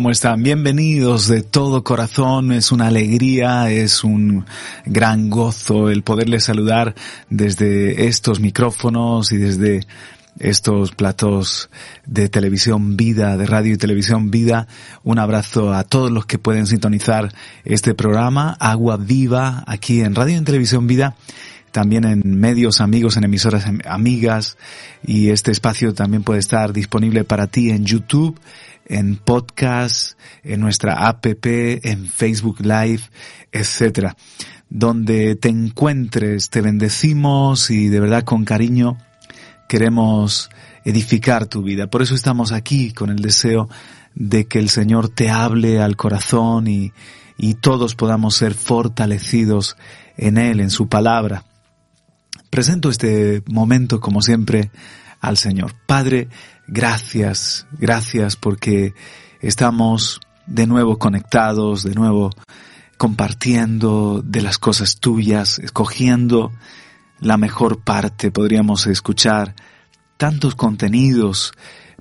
¿Cómo están? Bienvenidos de todo corazón. Es una alegría, es un gran gozo el poderles saludar desde estos micrófonos y desde estos platos de televisión vida, de radio y televisión vida. Un abrazo a todos los que pueden sintonizar este programa, Agua Viva, aquí en Radio y Televisión Vida también en medios amigos, en emisoras amigas y este espacio también puede estar disponible para ti en YouTube, en podcast, en nuestra app, en Facebook Live, etcétera. Donde te encuentres, te bendecimos y de verdad con cariño queremos edificar tu vida. Por eso estamos aquí con el deseo de que el Señor te hable al corazón y, y todos podamos ser fortalecidos en Él, en su palabra. Presento este momento, como siempre, al Señor. Padre, gracias, gracias porque estamos de nuevo conectados, de nuevo compartiendo de las cosas tuyas, escogiendo la mejor parte, podríamos escuchar tantos contenidos,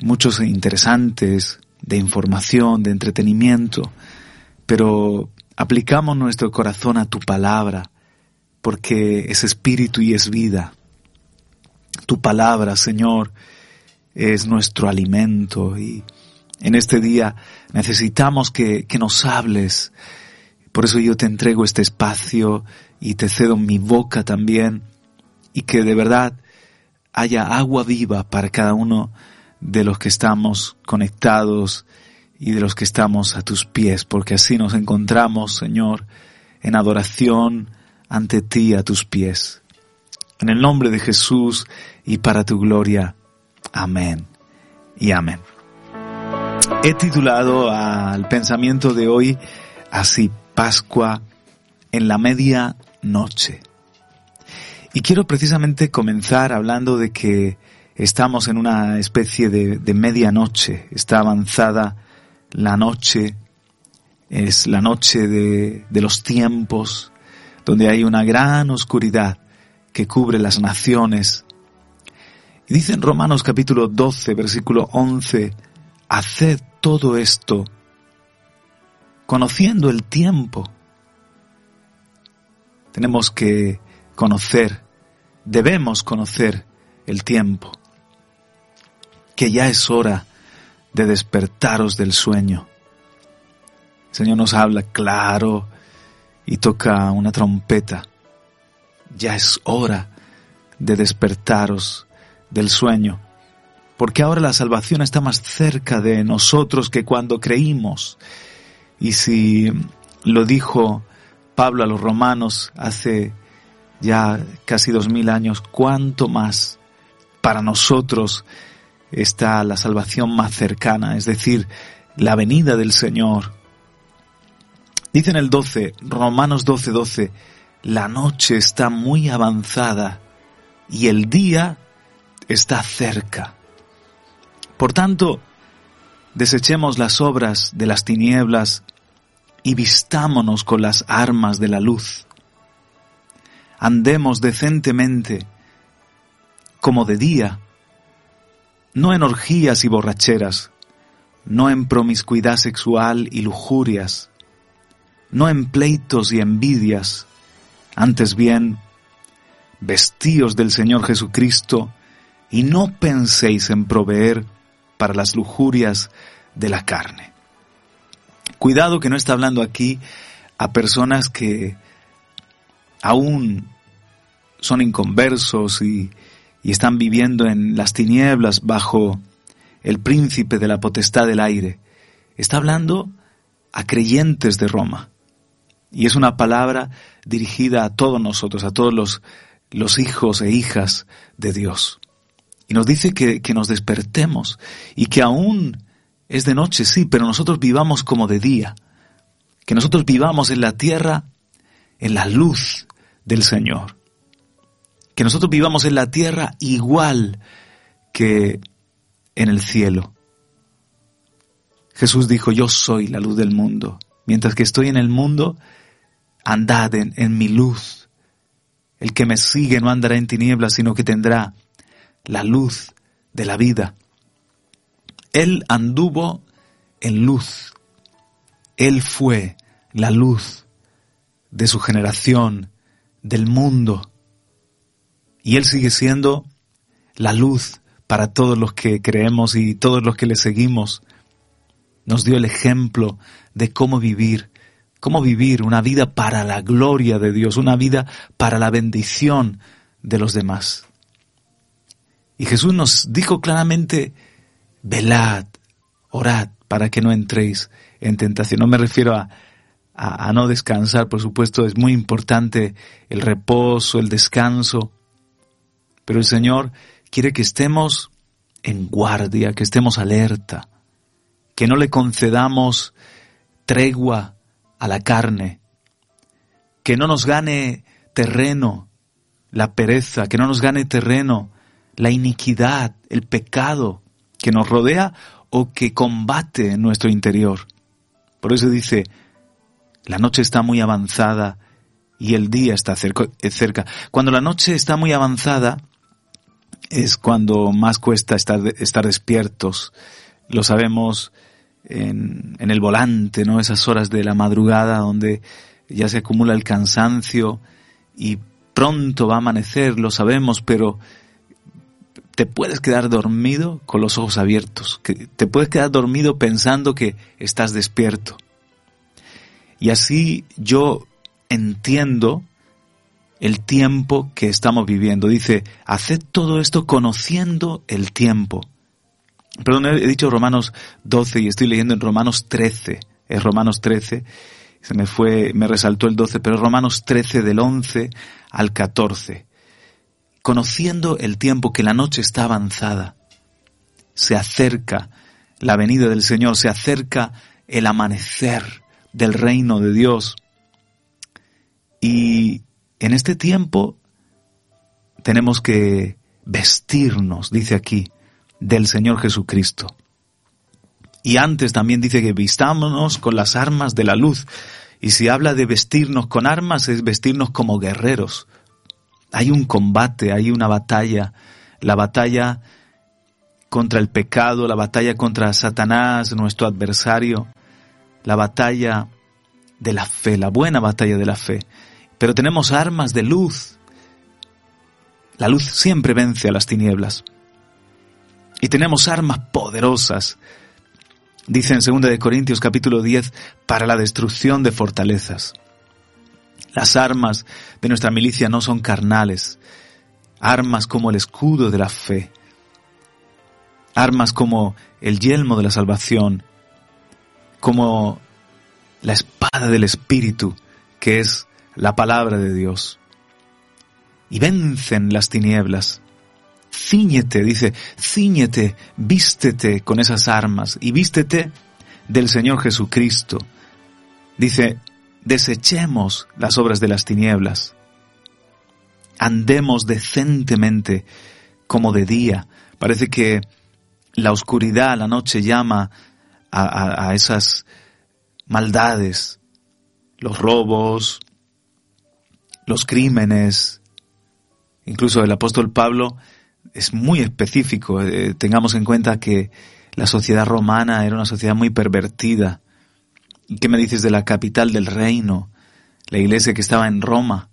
muchos interesantes, de información, de entretenimiento, pero aplicamos nuestro corazón a tu palabra, porque es espíritu y es vida. Tu palabra, Señor, es nuestro alimento y en este día necesitamos que, que nos hables. Por eso yo te entrego este espacio y te cedo mi boca también y que de verdad haya agua viva para cada uno de los que estamos conectados y de los que estamos a tus pies, porque así nos encontramos, Señor, en adoración, ante ti a tus pies. En el nombre de Jesús y para tu gloria. Amén y amén. He titulado al pensamiento de hoy así, Pascua en la media noche. Y quiero precisamente comenzar hablando de que estamos en una especie de, de medianoche. Está avanzada la noche, es la noche de, de los tiempos, donde hay una gran oscuridad que cubre las naciones. Y dice en Romanos capítulo 12, versículo 11, haced todo esto conociendo el tiempo. Tenemos que conocer, debemos conocer el tiempo, que ya es hora de despertaros del sueño. El Señor nos habla claro, y toca una trompeta. Ya es hora de despertaros del sueño, porque ahora la salvación está más cerca de nosotros que cuando creímos. Y si lo dijo Pablo a los romanos hace ya casi dos mil años, cuánto más para nosotros está la salvación más cercana, es decir, la venida del Señor, Dice en el 12, Romanos 12, 12, la noche está muy avanzada y el día está cerca. Por tanto, desechemos las obras de las tinieblas y vistámonos con las armas de la luz. Andemos decentemente, como de día, no en orgías y borracheras, no en promiscuidad sexual y lujurias, no en pleitos y envidias, antes bien, vestíos del Señor Jesucristo y no penséis en proveer para las lujurias de la carne. Cuidado que no está hablando aquí a personas que aún son inconversos y, están viviendo en las tinieblas bajo el príncipe de la potestad del aire. Está hablando a creyentes de Roma. Y es una palabra dirigida a todos nosotros, a todos los hijos e hijas de Dios. Y nos dice que, que nos despertemos y que aún es de noche, sí, pero nosotros vivamos como de día. Que nosotros vivamos en la tierra en la luz del Señor. Que nosotros vivamos en la tierra igual que en el cielo. Jesús dijo, yo soy la luz del mundo. Mientras que estoy en el mundo, andad en, mi luz. El que me sigue no andará en tinieblas, sino que tendrá la luz de la vida. Él anduvo en luz. Él fue la luz de su generación, del mundo. Y Él sigue siendo la luz para todos los que creemos y todos los que le seguimos. Nos dio el ejemplo de cómo vivir, cómo vivir una vida para la gloria de Dios, una vida para la bendición de los demás. Y Jesús nos dijo claramente, velad, orad para que no entréis en tentación. No me refiero a, a, no descansar, por supuesto, es muy importante el reposo, el descanso, pero el Señor quiere que estemos en guardia, que estemos alerta, que no le concedamos tregua a la carne, que no nos gane terreno la pereza, que no nos gane terreno la iniquidad, el pecado que nos rodea o que combate en nuestro interior. Por eso dice, la noche está muy avanzada y el día está cerca. Cuando la noche está muy avanzada, es cuando más cuesta estar, estar despiertos. Lo sabemos en, en, el volante, ¿no? Esas horas de la madrugada donde ya se acumula el cansancio y pronto va a amanecer, lo sabemos, pero te puedes quedar dormido con los ojos abiertos, te puedes quedar dormido pensando que estás despierto. Y así yo entiendo el tiempo que estamos viviendo. Dice, haced todo esto conociendo el tiempo. Perdón, he dicho Romanos 12 y estoy leyendo en Romanos 13. Es Romanos 13. Se me fue, me resaltó el 12, pero es Romanos 13 del 11 al 14. Conociendo el tiempo que la noche está avanzada, se acerca la venida del Señor, se acerca el amanecer del reino de Dios. Y en este tiempo tenemos que vestirnos, dice aquí, del Señor Jesucristo. Y antes también dice que vistámonos con las armas de la luz. Y si habla de vestirnos con armas, es vestirnos como guerreros. Hay un combate, hay una batalla, la batalla contra el pecado, la batalla contra Satanás, nuestro adversario, la batalla de la fe, la buena batalla de la fe. Pero tenemos armas de luz. La luz siempre vence a las tinieblas. Y tenemos armas poderosas, dice en 2 de Corintios capítulo 10, para la destrucción de fortalezas. Las armas de nuestra milicia no son carnales, armas como el escudo de la fe, armas como el yelmo de la salvación, como la espada del Espíritu, que es la palabra de Dios. Y vencen las tinieblas. Cíñete, dice, cíñete, vístete con esas armas y vístete del Señor Jesucristo. Dice, desechemos las obras de las tinieblas. Andemos decentemente como de día. Parece que la oscuridad, la noche llama a, esas maldades, los robos, los crímenes. Incluso el apóstol Pablo es muy específico. Eh, tengamos en cuenta que la sociedad romana era una sociedad muy pervertida. ¿Y qué me dices de la capital del reino? La iglesia que estaba en Roma.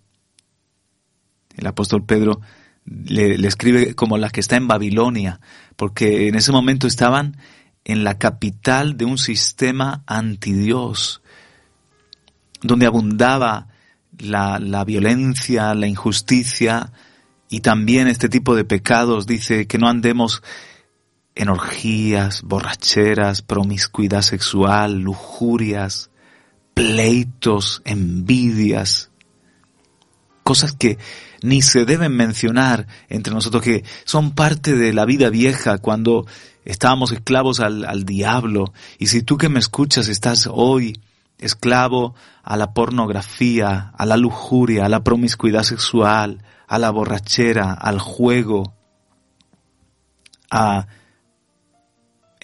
El apóstol Pedro le, le escribe como la que está en Babilonia, porque en ese momento estaban en la capital de un sistema antidios, donde abundaba la, la, violencia, la injusticia y también este tipo de pecados. Dice que no andemos en orgías, borracheras, promiscuidad sexual, lujurias, pleitos, envidias, cosas que ni se deben mencionar entre nosotros, que son parte de la vida vieja cuando estábamos esclavos al, al diablo. Y si tú que me escuchas estás hoy esclavo a la pornografía, a la lujuria, a la promiscuidad sexual, a la borrachera, al juego, a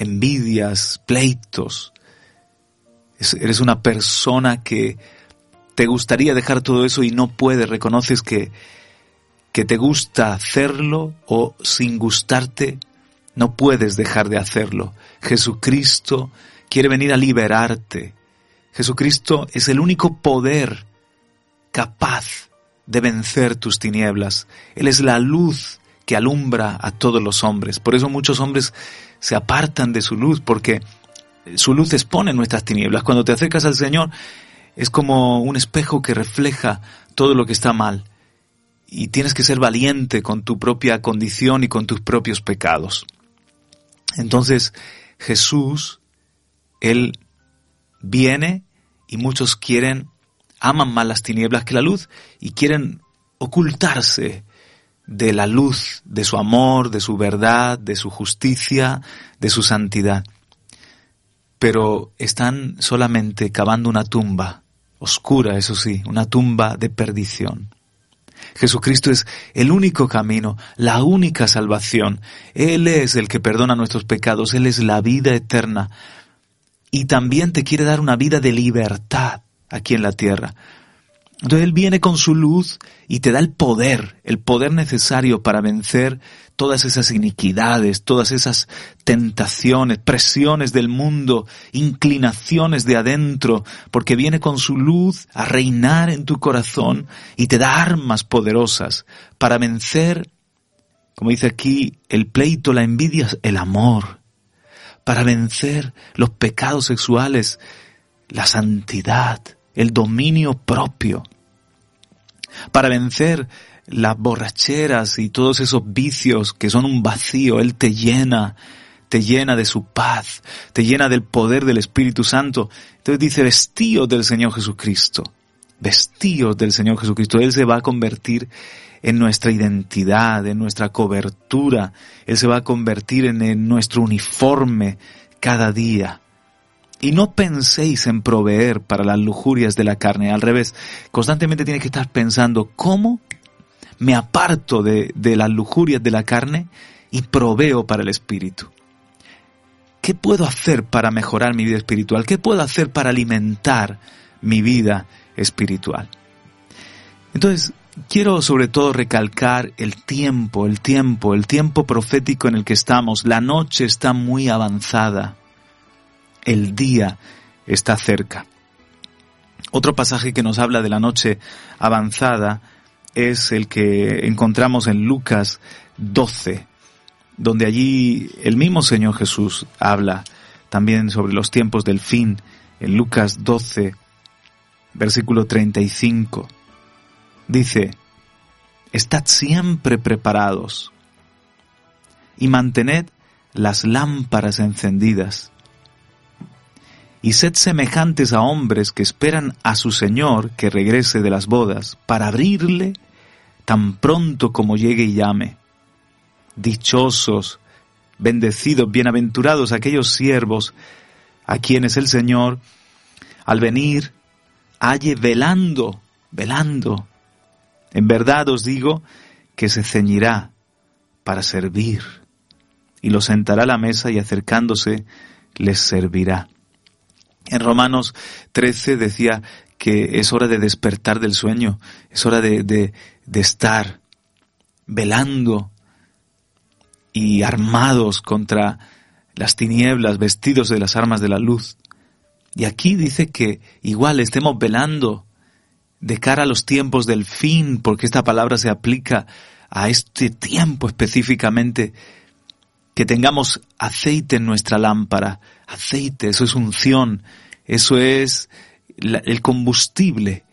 envidias, pleitos. Eres una persona que te gustaría dejar todo eso y no puedes, reconoces que, que te gusta hacerlo o sin gustarte, no puedes dejar de hacerlo. Jesucristo quiere venir a liberarte. Jesucristo es el único poder capaz de vencer tus tinieblas. Él es la luz que alumbra a todos los hombres. Por eso muchos hombres se apartan de su luz, porque su luz expone nuestras tinieblas. Cuando te acercas al Señor, es como un espejo que refleja todo lo que está mal. Y tienes que ser valiente con tu propia condición y con tus propios pecados. Entonces, Jesús, Él viene y muchos quieren, aman más las tinieblas que la luz y quieren ocultarse de la luz de su amor, de su verdad, de su justicia, de su santidad. Pero están solamente cavando una tumba, oscura, eso sí, una tumba de perdición. Jesucristo es el único camino, la única salvación. Él es el que perdona nuestros pecados, Él es la vida eterna. Y también te quiere dar una vida de libertad aquí en la tierra. Entonces Él viene con su luz y te da el poder, el poder necesario para vencer todas esas iniquidades, todas esas tentaciones, presiones del mundo, inclinaciones de adentro, porque viene con su luz a reinar en tu corazón y te da armas poderosas para vencer, como dice aquí, el pleito, la envidia, el amor, para vencer los pecados sexuales, la santidad, el dominio propio, para vencer las borracheras y todos esos vicios que son un vacío. Él te llena, te llena de su paz, te llena del poder del Espíritu Santo. Entonces dice, vestíos del Señor Jesucristo, vestíos del Señor Jesucristo. Él se va a convertir en nuestra identidad, en nuestra cobertura. Él se va a convertir en, en nuestro uniforme cada día. Y no penséis en proveer para las lujurias de la carne. Al revés, constantemente tienes que estar pensando cómo me aparto de, de las lujurias de la carne y proveo para el espíritu. ¿Qué puedo hacer para mejorar mi vida espiritual? ¿Qué puedo hacer para alimentar mi vida espiritual? Entonces, quiero sobre todo recalcar el tiempo, el tiempo, el tiempo profético en el que estamos. La noche está muy avanzada el día está cerca. Otro pasaje que nos habla de la noche avanzada es el que encontramos en Lucas 12, donde allí el mismo Señor Jesús habla también sobre los tiempos del fin, en Lucas 12, versículo 35. Dice, Estad siempre preparados y mantened las lámparas encendidas y sed semejantes a hombres que esperan a su Señor que regrese de las bodas, para abrirle tan pronto como llegue y llame. Dichosos, bendecidos, bienaventurados aquellos siervos a quienes el Señor, al venir, halle velando, velando. En verdad os digo que se ceñirá para servir, y los sentará a la mesa y acercándose les servirá. En Romanos 13 decía que es hora de despertar del sueño, es hora de, estar velando y armados contra las tinieblas, vestidos de las armas de la luz. Y aquí dice que igual estemos velando de cara a los tiempos del fin, porque esta palabra se aplica a este tiempo específicamente, que tengamos aceite en nuestra lámpara, aceite, eso es unción, eso es el combustible.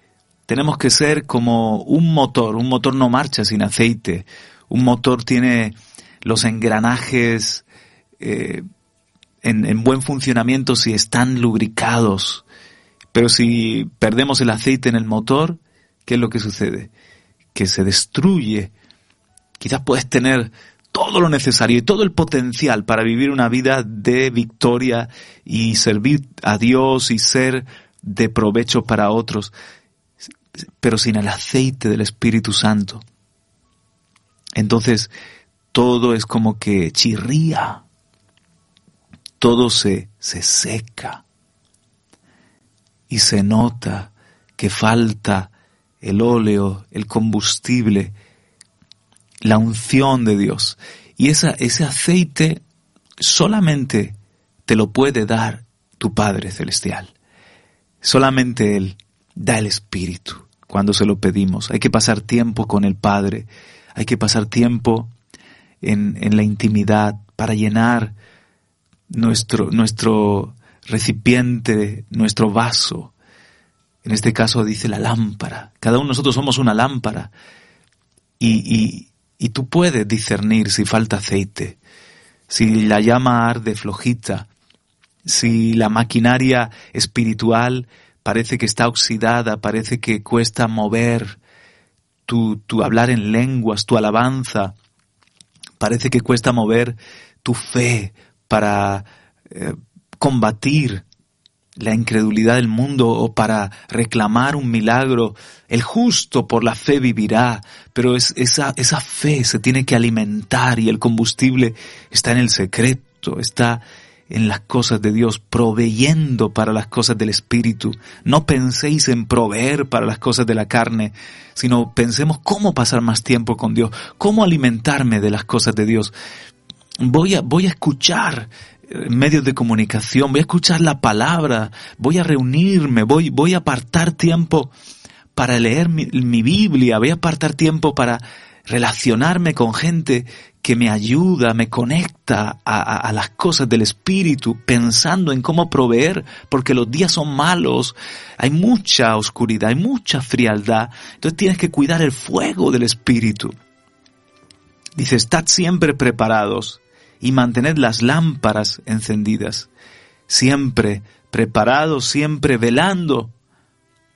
Tenemos que ser como un motor, un motor no marcha sin aceite, un motor tiene los engranajes eh, en, en buen funcionamiento si están lubricados, pero si perdemos el aceite en el motor, ¿qué es lo que sucede? Que se destruye. Quizás puedes tener todo lo necesario y todo el potencial para vivir una vida de victoria y servir a Dios y ser de provecho para otros, pero sin el aceite del Espíritu Santo. Entonces, todo es como que chirría, todo se, se seca y se nota que falta el óleo, el combustible, la unción de Dios. Y esa, ese aceite solamente te lo puede dar tu Padre Celestial. Solamente Él da el Espíritu cuando se lo pedimos. Hay que pasar tiempo con el Padre, hay que pasar tiempo en, en la intimidad para llenar nuestro, nuestro recipiente, nuestro vaso. En este caso dice la lámpara. Cada uno de nosotros somos una lámpara. Y, y, y tú puedes discernir si falta aceite, si la llama arde flojita, si la maquinaria espiritual parece que está oxidada, parece que cuesta mover tu, hablar en lenguas, tu alabanza, parece que cuesta mover tu fe para eh, combatir la incredulidad del mundo o para reclamar un milagro. El justo por la fe vivirá, pero es, esa, esa fe se tiene que alimentar y el combustible está en el secreto, está en las cosas de Dios, proveyendo para las cosas del Espíritu. No penséis en proveer para las cosas de la carne, sino pensemos cómo pasar más tiempo con Dios, cómo alimentarme de las cosas de Dios. Voy a, voy a escuchar medios de comunicación, voy a escuchar la palabra, voy a reunirme, voy, voy a apartar tiempo para leer mi, Biblia, voy a apartar tiempo para relacionarme con gente que me ayuda, me conecta a, a, las cosas del Espíritu, pensando en cómo proveer, porque los días son malos, hay mucha oscuridad, hay mucha frialdad, entonces tienes que cuidar el fuego del Espíritu. Dice, estad siempre preparados y mantened las lámparas encendidas, siempre preparados, siempre velando.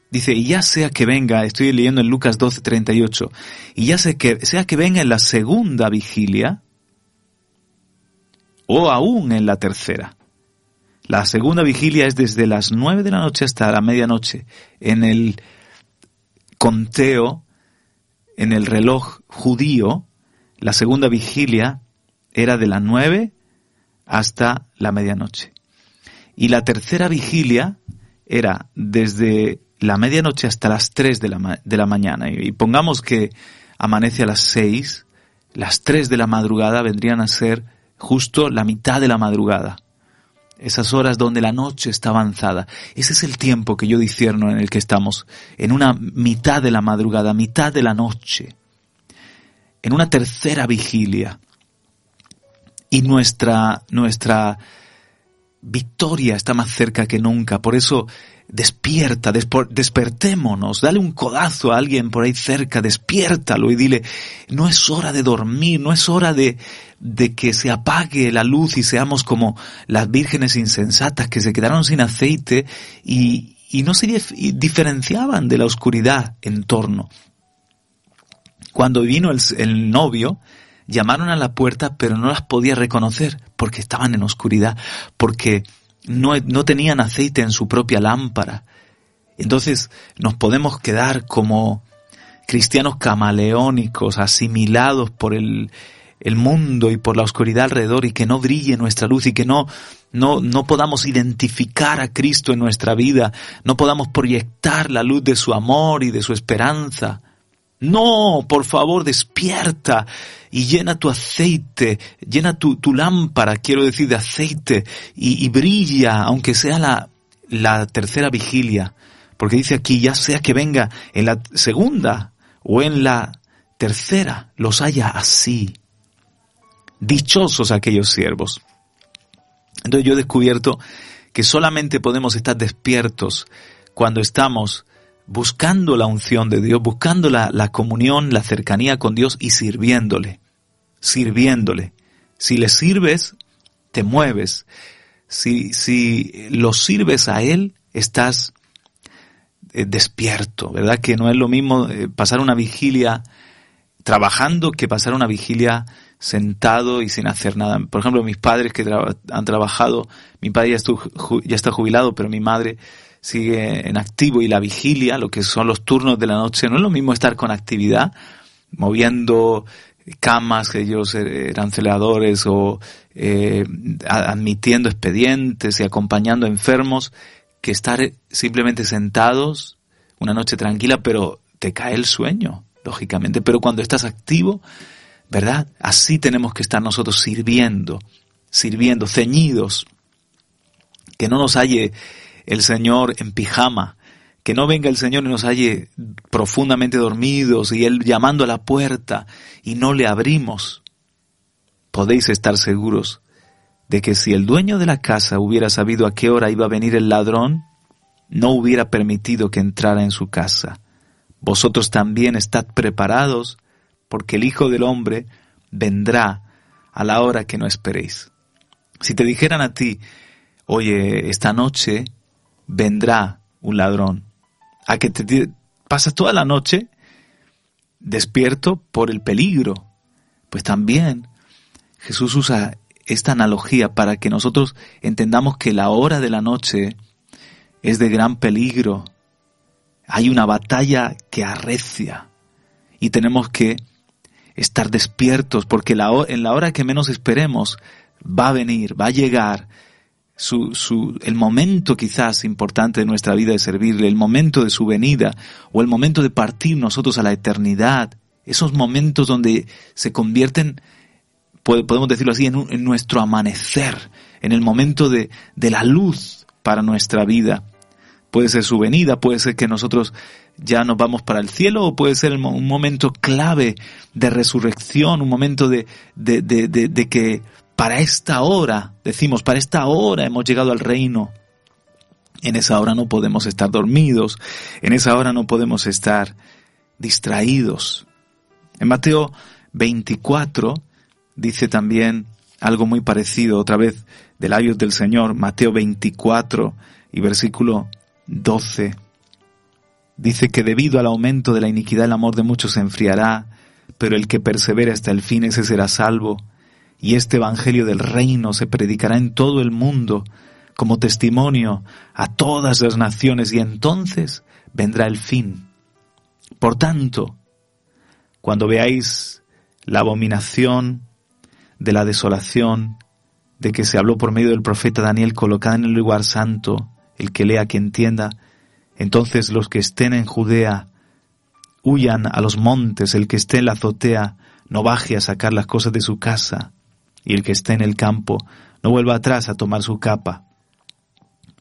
Dice, y ya sea que venga, estoy leyendo en Lucas 12, 38, y ya sea que, sea que venga en la segunda vigilia, o aún en la tercera. La segunda vigilia es desde las nueve de la noche hasta la medianoche. En el conteo, en el reloj judío, la segunda vigilia era de las nueve hasta la medianoche. Y la tercera vigilia era desde la medianoche hasta las tres de la, de la mañana. Y, pongamos que amanece a las seis, las tres de la madrugada vendrían a ser justo la mitad de la madrugada. Esas horas donde la noche está avanzada. Ese es el tiempo que yo discierno en el que estamos. En una mitad de la madrugada, mitad de la noche. En una tercera vigilia y nuestra, nuestra victoria está más cerca que nunca. Por eso despierta, despertémonos, dale un codazo a alguien por ahí cerca, despiértalo y dile, no es hora de dormir, no es hora de, de que se apague la luz y seamos como las vírgenes insensatas que se quedaron sin aceite y, y no se diferenciaban de la oscuridad en torno. Cuando vino el, el novio, llamaron a la puerta, pero no las podía reconocer porque estaban en oscuridad, porque no, no tenían aceite en su propia lámpara. Entonces nos podemos quedar como cristianos camaleónicos, asimilados por el, el mundo y por la oscuridad alrededor y que no brille nuestra luz y que no, no, no podamos identificar a Cristo en nuestra vida, no podamos proyectar la luz de su amor y de su esperanza. No, por favor, despierta y llena tu aceite, llena tu, lámpara, quiero decir, de aceite, y, y brilla, aunque sea la, la tercera vigilia, porque dice aquí, ya sea que venga en la segunda o en la tercera, los haya así. Dichosos aquellos siervos. Entonces yo he descubierto que solamente podemos estar despiertos cuando estamos buscando la unción de Dios, buscando la, comunión, la cercanía con Dios y sirviéndole, sirviéndole. Si le sirves, te mueves. Si, si lo sirves a Él, estás eh, despierto, ¿verdad? Que no es lo mismo eh, pasar una vigilia trabajando que pasar una vigilia sentado y sin hacer nada. Por ejemplo, mis padres que han trabajado, mi padre ya, ya está jubilado, pero mi madre sigue en activo y la vigilia, lo que son los turnos de la noche, no es lo mismo estar con actividad, moviendo camas, que ellos eran celadores o eh, admitiendo expedientes y acompañando enfermos, que estar simplemente sentados una noche tranquila, pero te cae el sueño, lógicamente. Pero cuando estás activo, ¿verdad? Así tenemos que estar nosotros sirviendo, sirviendo, ceñidos Que no nos halle el Señor en pijama, que no venga el Señor y nos halle profundamente dormidos y Él llamando a la puerta y no le abrimos. Podéis estar seguros de que si el dueño de la casa hubiera sabido a qué hora iba a venir el ladrón, no hubiera permitido que entrara en su casa. Vosotros también estad preparados, porque el Hijo del Hombre vendrá a la hora que no esperéis. Si te dijeran a ti, oye, esta noche vendrá un ladrón, a que te pasas toda la noche despierto por el peligro, pues también Jesús usa esta analogía para que nosotros entendamos que la hora de la noche es de gran peligro. Hay una batalla que arrecia y tenemos que estar despiertos porque la, en la hora que menos esperemos va a venir, va a llegar su, su, el momento quizás importante de nuestra vida de servirle, el momento de su venida o el momento de partir nosotros a la eternidad, esos momentos donde se convierten, podemos decirlo así, en, en nuestro amanecer, en el momento de, de la luz para nuestra vida. Puede ser su venida, puede ser que nosotros ya nos vamos para el cielo o puede ser un momento clave de resurrección, un momento de, de, de, de, que para esta hora, decimos, para esta hora hemos llegado al reino. En esa hora no podemos estar dormidos, en esa hora no podemos estar distraídos. En Mateo 24 dice también algo muy parecido, otra vez de labios del Señor, Mateo 24 y versículo 12. Dice que debido al aumento de la iniquidad el amor de muchos se enfriará, pero el que persevera hasta el fin ese será salvo. Y este Evangelio del reino se predicará en todo el mundo como testimonio a todas las naciones y entonces vendrá el fin. Por tanto, cuando veáis la abominación de la desolación de que se habló por medio del profeta Daniel colocada en el lugar santo, el que lea que entienda, entonces los que estén en Judea huyan a los montes, el que esté en la azotea no baje a sacar las cosas de su casa, y el que esté en el campo no vuelva atrás a tomar su capa.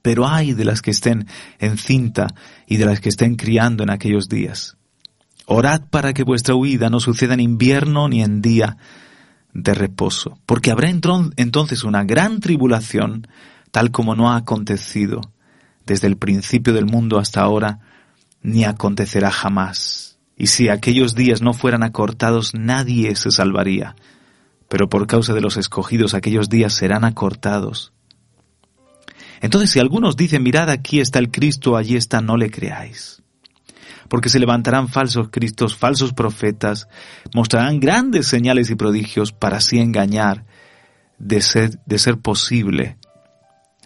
Pero hay de las que estén en cinta y de las que estén criando en aquellos días. Orad para que vuestra huida no suceda en invierno ni en día de reposo, porque habrá entonces una gran tribulación, tal como no ha acontecido desde el principio del mundo hasta ahora, ni acontecerá jamás. Y si aquellos días no fueran acortados, nadie se salvaría. Pero por causa de los escogidos, aquellos días serán acortados. Entonces, si algunos dicen, mirad, aquí está el Cristo, allí está, no le creáis. Porque se levantarán falsos Cristos, falsos profetas, mostrarán grandes señales y prodigios para así engañar, de ser, de ser posible,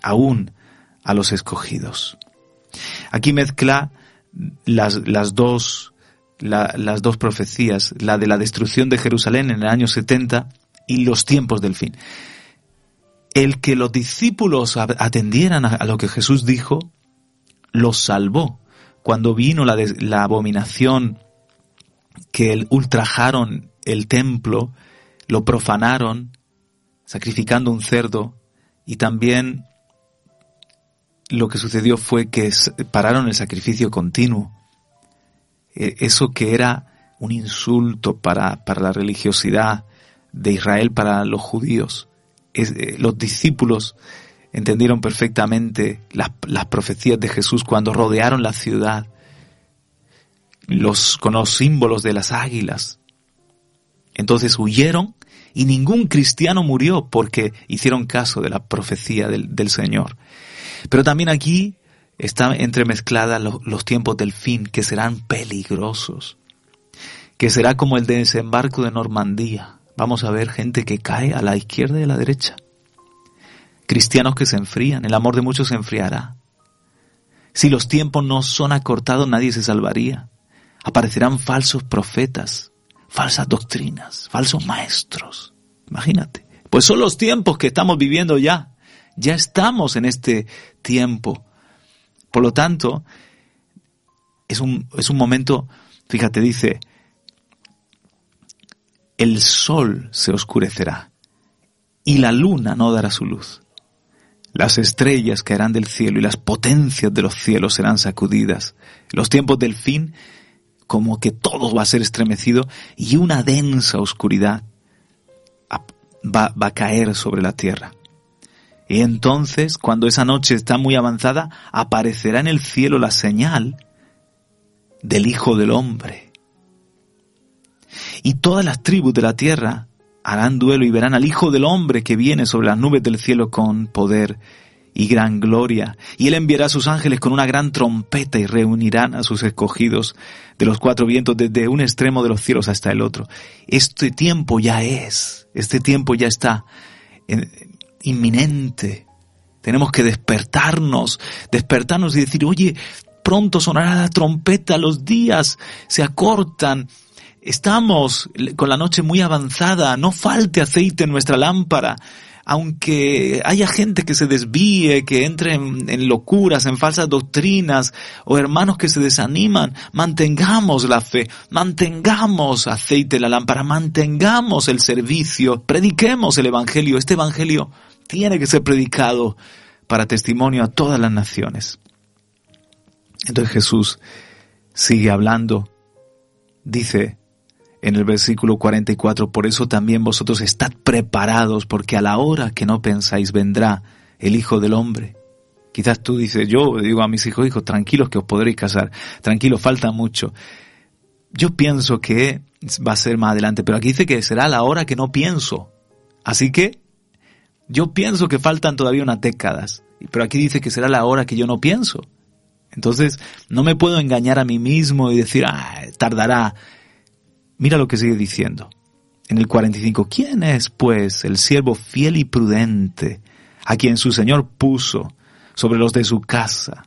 aún a los escogidos. Aquí mezcla las, las dos, las dos profecías, la de la destrucción de Jerusalén en el año 70 y los tiempos del fin. El que los discípulos atendieran a, lo que Jesús dijo, los salvó. Cuando vino la, la abominación que ultrajaron el templo, lo profanaron, sacrificando un cerdo, y también lo que sucedió fue que pararon el sacrificio continuo. E, eso que era un insulto para, para la religiosidad de Israel, para los judíos. Eh, los discípulos entendieron perfectamente las, las, profecías de Jesús cuando rodearon la ciudad, los, con los símbolos de las águilas. Entonces huyeron y ningún cristiano murió porque hicieron caso de la profecía del, del Señor. Pero también aquí están entremezcladas los, tiempos del fin, que serán peligrosos, que será como el desembarco de Normandía. Vamos a ver gente que cae a la izquierda y a la derecha. Cristianos que se enfrían, el amor de muchos se enfriará. Si los tiempos no son acortados, nadie se salvaría. Aparecerán falsos profetas, falsas doctrinas, falsos maestros. Imagínate. Pues son los tiempos que estamos viviendo ya. Ya estamos en este tiempo. Por lo tanto, es un, es un momento, fíjate, dice, el sol se oscurecerá y la luna no dará su luz. Las estrellas caerán del cielo y las potencias de los cielos serán sacudidas. Los tiempos del fin, como que todo va a ser estremecido y una densa oscuridad va, a caer sobre la tierra. Y entonces, cuando esa noche está muy avanzada, aparecerá en el cielo la señal del Hijo del Hombre. Y todas las tribus de la tierra harán duelo y verán al Hijo del Hombre que viene sobre las nubes del cielo con poder y gran gloria. Y él enviará a sus ángeles con una gran trompeta y reunirán a sus escogidos de los cuatro vientos desde un extremo de los cielos hasta el otro. Este tiempo ya es, este tiempo ya está inminente. Tenemos que despertarnos, despertarnos y decir, oye, pronto sonará la trompeta, los días se acortan, Estamos con la noche muy avanzada, no falte aceite en nuestra lámpara, aunque haya gente que se desvíe, que entre en, locuras, en falsas doctrinas, o hermanos que se desaniman, mantengamos la fe, mantengamos aceite en la lámpara, mantengamos el servicio, prediquemos el Evangelio. Este Evangelio tiene que ser predicado para testimonio a todas las naciones. Entonces Jesús sigue hablando, dice, en el versículo 44, por eso también vosotros estad preparados, porque a la hora que no pensáis vendrá el Hijo del Hombre. Quizás tú dices, yo digo a mis hijos, hijos, tranquilos que os podréis casar, tranquilos, falta mucho. Yo pienso que va a ser más adelante, pero aquí dice que será la hora que no pienso. Así que yo pienso que faltan todavía unas décadas, pero aquí dice que será la hora que yo no pienso. Entonces, no me puedo engañar a mí mismo y decir, ah, tardará. Mira lo que sigue diciendo. En el 45, ¿quién es pues el siervo fiel y prudente a quien su Señor puso sobre los de su casa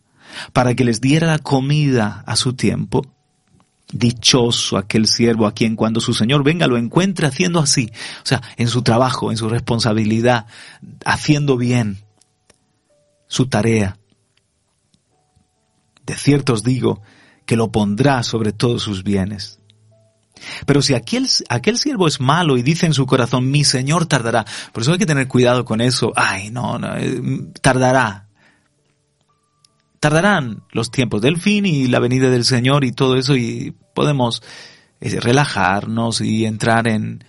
para que les diera la comida a su tiempo? Dichoso aquel siervo a quien cuando su Señor venga lo encuentre haciendo así, o sea, en su trabajo, en su responsabilidad, haciendo bien su tarea. De cierto os digo que lo pondrá sobre todos sus bienes. Pero si aquel, aquel siervo es malo y dice en su corazón, mi Señor tardará, por eso hay que tener cuidado con eso, ay, no, no, eh, tardará. Tardarán los tiempos del fin y la venida del Señor y todo eso y podemos eh, relajarnos y entrar en,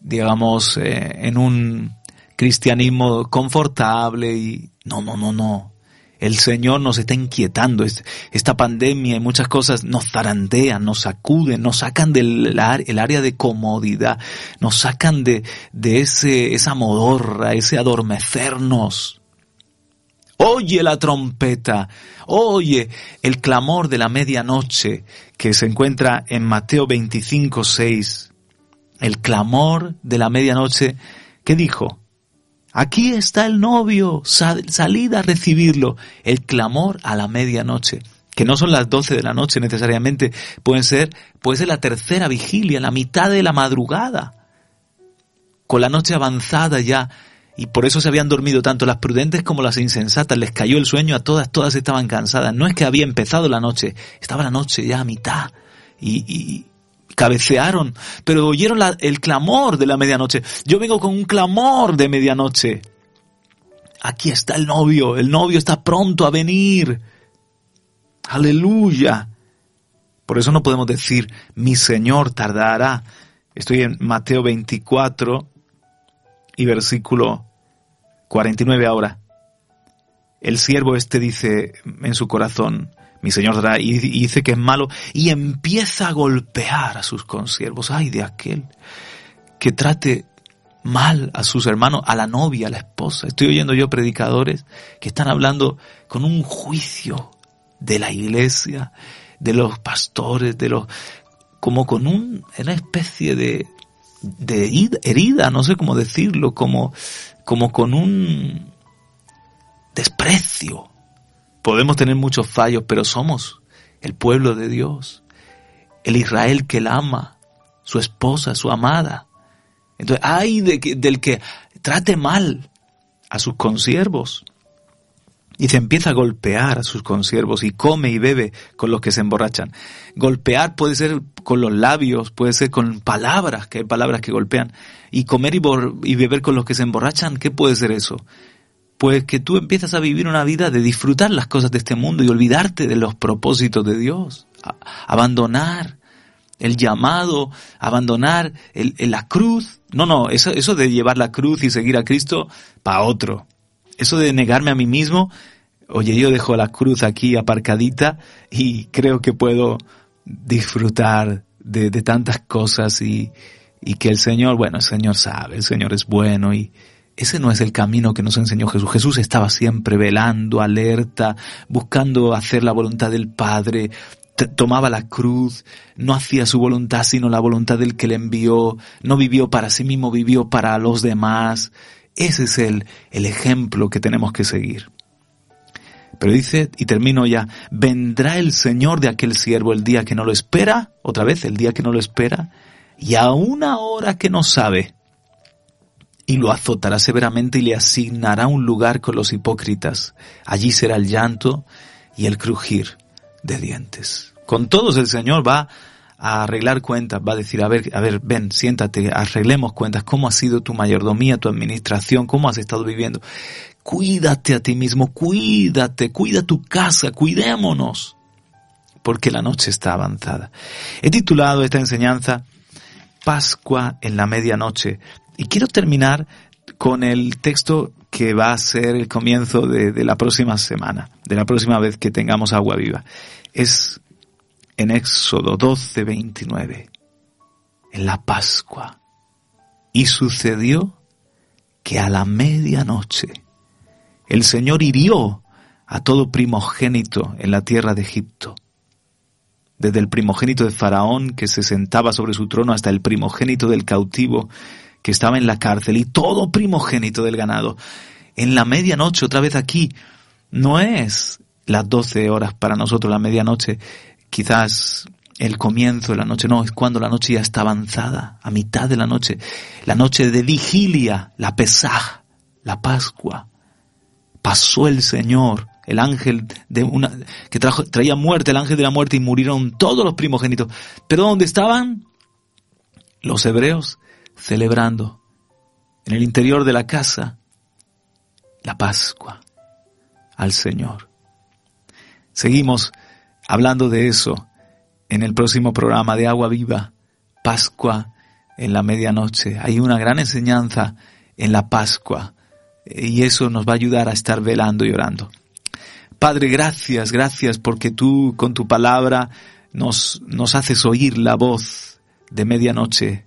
digamos, eh, en un cristianismo confortable y no, no, no, no. El Señor nos está inquietando. Esta pandemia y muchas cosas nos zarandean, nos sacuden, nos sacan del el área de comodidad, nos sacan de, de ese, esa modorra, ese adormecernos. Oye la trompeta, oye el clamor de la medianoche que se encuentra en Mateo 25, 6. El clamor de la medianoche, ¿qué dijo? Aquí está el novio, salid a recibirlo. El clamor a la medianoche, que no son las doce de la noche necesariamente, pueden ser, puede ser la tercera vigilia, la mitad de la madrugada, con la noche avanzada ya, y por eso se habían dormido tanto las prudentes como las insensatas, les cayó el sueño a todas, todas estaban cansadas. No es que había empezado la noche, estaba la noche ya a mitad, y, cabecearon, pero oyeron el clamor de la medianoche. Yo vengo con un clamor de medianoche. Aquí está el novio, el novio está pronto a venir. Aleluya. Por eso no podemos decir, mi Señor tardará. Estoy en Mateo 24 y versículo 49 ahora. El siervo este dice en su corazón, mi señor y, dice que es malo, y empieza a golpear a sus consiervos. Ay, de aquel que trate mal a sus hermanos, a la novia, a la esposa. Estoy oyendo yo predicadores que están hablando con un juicio de la iglesia, de los pastores, de los, como con un, una especie de, de herida, no sé cómo decirlo, como, como con un desprecio Podemos tener muchos fallos, pero somos el pueblo de Dios, el Israel que él ama, su esposa, su amada. Entonces, de, del que trate mal a sus consiervos. Y se empieza a golpear a sus consiervos y come y bebe con los que se emborrachan. Golpear puede ser con los labios, puede ser con palabras, que hay palabras que golpean. Y comer y, y beber con los que se emborrachan, ¿qué puede ser eso? Pues que tú empiezas a vivir una vida de disfrutar las cosas de este mundo y olvidarte de los propósitos de Dios. abandonar el llamado, abandonar la cruz. No, no, eso, eso de llevar la cruz y seguir a Cristo, para otro. Eso de negarme a mí mismo, oye, yo dejo la cruz aquí aparcadita y creo que puedo disfrutar de, de tantas cosas y, y que el Señor, bueno, el Señor sabe, el Señor es bueno y ese no es el camino que nos enseñó Jesús. Jesús estaba siempre velando, alerta, buscando hacer la voluntad del Padre, tomaba la cruz, no hacía su voluntad sino la voluntad del que le envió, no vivió para sí mismo, vivió para los demás. Ese es el, el ejemplo que tenemos que seguir. Pero dice, y termino ya, vendrá el Señor de aquel siervo el día que no lo espera, otra vez, el día que no lo espera, y a una hora que no sabe, y lo azotará severamente y le asignará un lugar con los hipócritas. Allí será el llanto y el crujir de dientes. Con todos el Señor va a arreglar cuentas, va a decir, a ver, a ver, ven, siéntate, arreglemos cuentas, cómo ha sido tu mayordomía, tu administración, cómo has estado viviendo. Cuídate a ti mismo, cuídate, cuida tu casa, cuidémonos, porque la noche está avanzada. He titulado esta enseñanza Pascua en la medianoche y quiero terminar con el texto que va a ser el comienzo de, la próxima semana, de la próxima vez que tengamos agua viva. Es en Éxodo 12, 29, en la Pascua. Y sucedió que a la medianoche el Señor hirió a todo primogénito en la tierra de Egipto, desde el primogénito de Faraón que se sentaba sobre su trono hasta el primogénito del cautivo que estaba en la cárcel y todo primogénito del ganado. En la medianoche, otra vez aquí, no es las doce horas para nosotros la medianoche, quizás el comienzo de la noche, no, es cuando la noche ya está avanzada, a mitad de la noche, la noche de vigilia, la pesaj, la Pascua, pasó el Señor, el ángel de una, que trajo, traía muerte, el ángel de la muerte y murieron todos los primogénitos. Pero ¿dónde estaban? Los hebreos celebrando en el interior de la casa la Pascua al Señor. Seguimos hablando de eso en el próximo programa de Agua Viva, Pascua en la medianoche. Hay una gran enseñanza en la Pascua y eso nos va a ayudar a estar velando y orando. Padre, gracias, gracias porque tú con tu palabra nos, nos haces oír la voz de medianoche.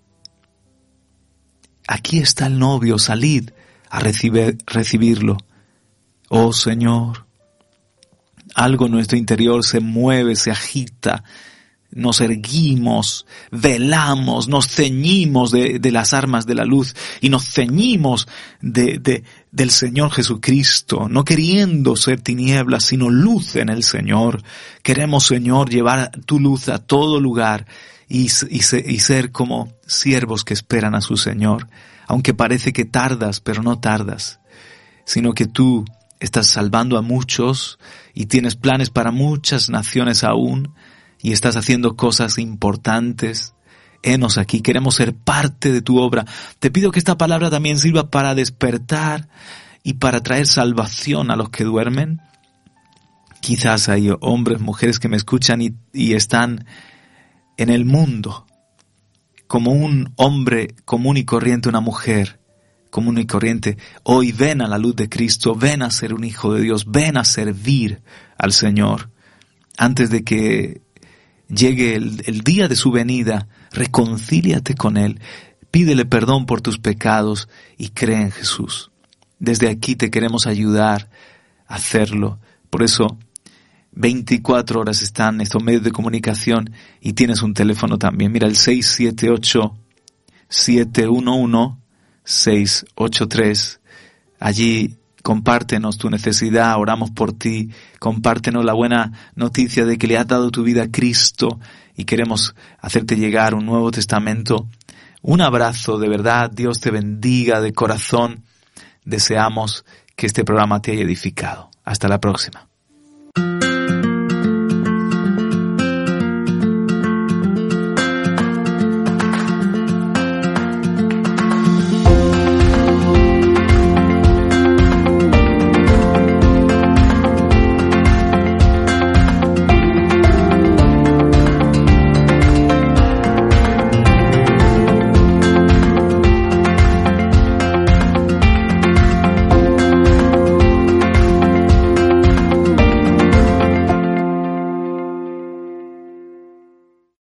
Aquí está el novio, salid a recibir, recibirlo. Oh Señor, algo en nuestro interior se mueve, se agita, nos erguimos, velamos, nos ceñimos de, las armas de la luz y nos ceñimos de, del Señor Jesucristo, no queriendo ser tinieblas, sino luz en el Señor. Queremos, Señor, llevar tu luz a todo lugar y, y, ser como siervos que esperan a su Señor, aunque parece que tardas, pero no tardas, sino que tú estás salvando a muchos y tienes planes para muchas naciones aún, y estás haciendo cosas importantes. Henos aquí, queremos ser parte de tu obra. Te pido que esta palabra también sirva para despertar y para traer salvación a los que duermen. Quizás hay hombres, mujeres que me escuchan y están en el mundo como un hombre común y corriente, una mujer común y corriente. Hoy ven a la luz de Cristo, ven a ser un hijo de Dios, ven a servir al Señor antes de que llegue el, día de su venida, reconcíliate con Él, pídele perdón por tus pecados y cree en Jesús. Desde aquí te queremos ayudar a hacerlo. Por eso, 24 horas están estos medios de comunicación y tienes un teléfono también. Mira el 678 711 683. Allí compártenos tu necesidad, oramos por ti, compártenos la buena noticia de que le has dado tu vida a Cristo y queremos hacerte llegar un Nuevo Testamento. Un abrazo, de verdad, Dios te bendiga de corazón. Deseamos que este programa te haya edificado. Hasta la próxima.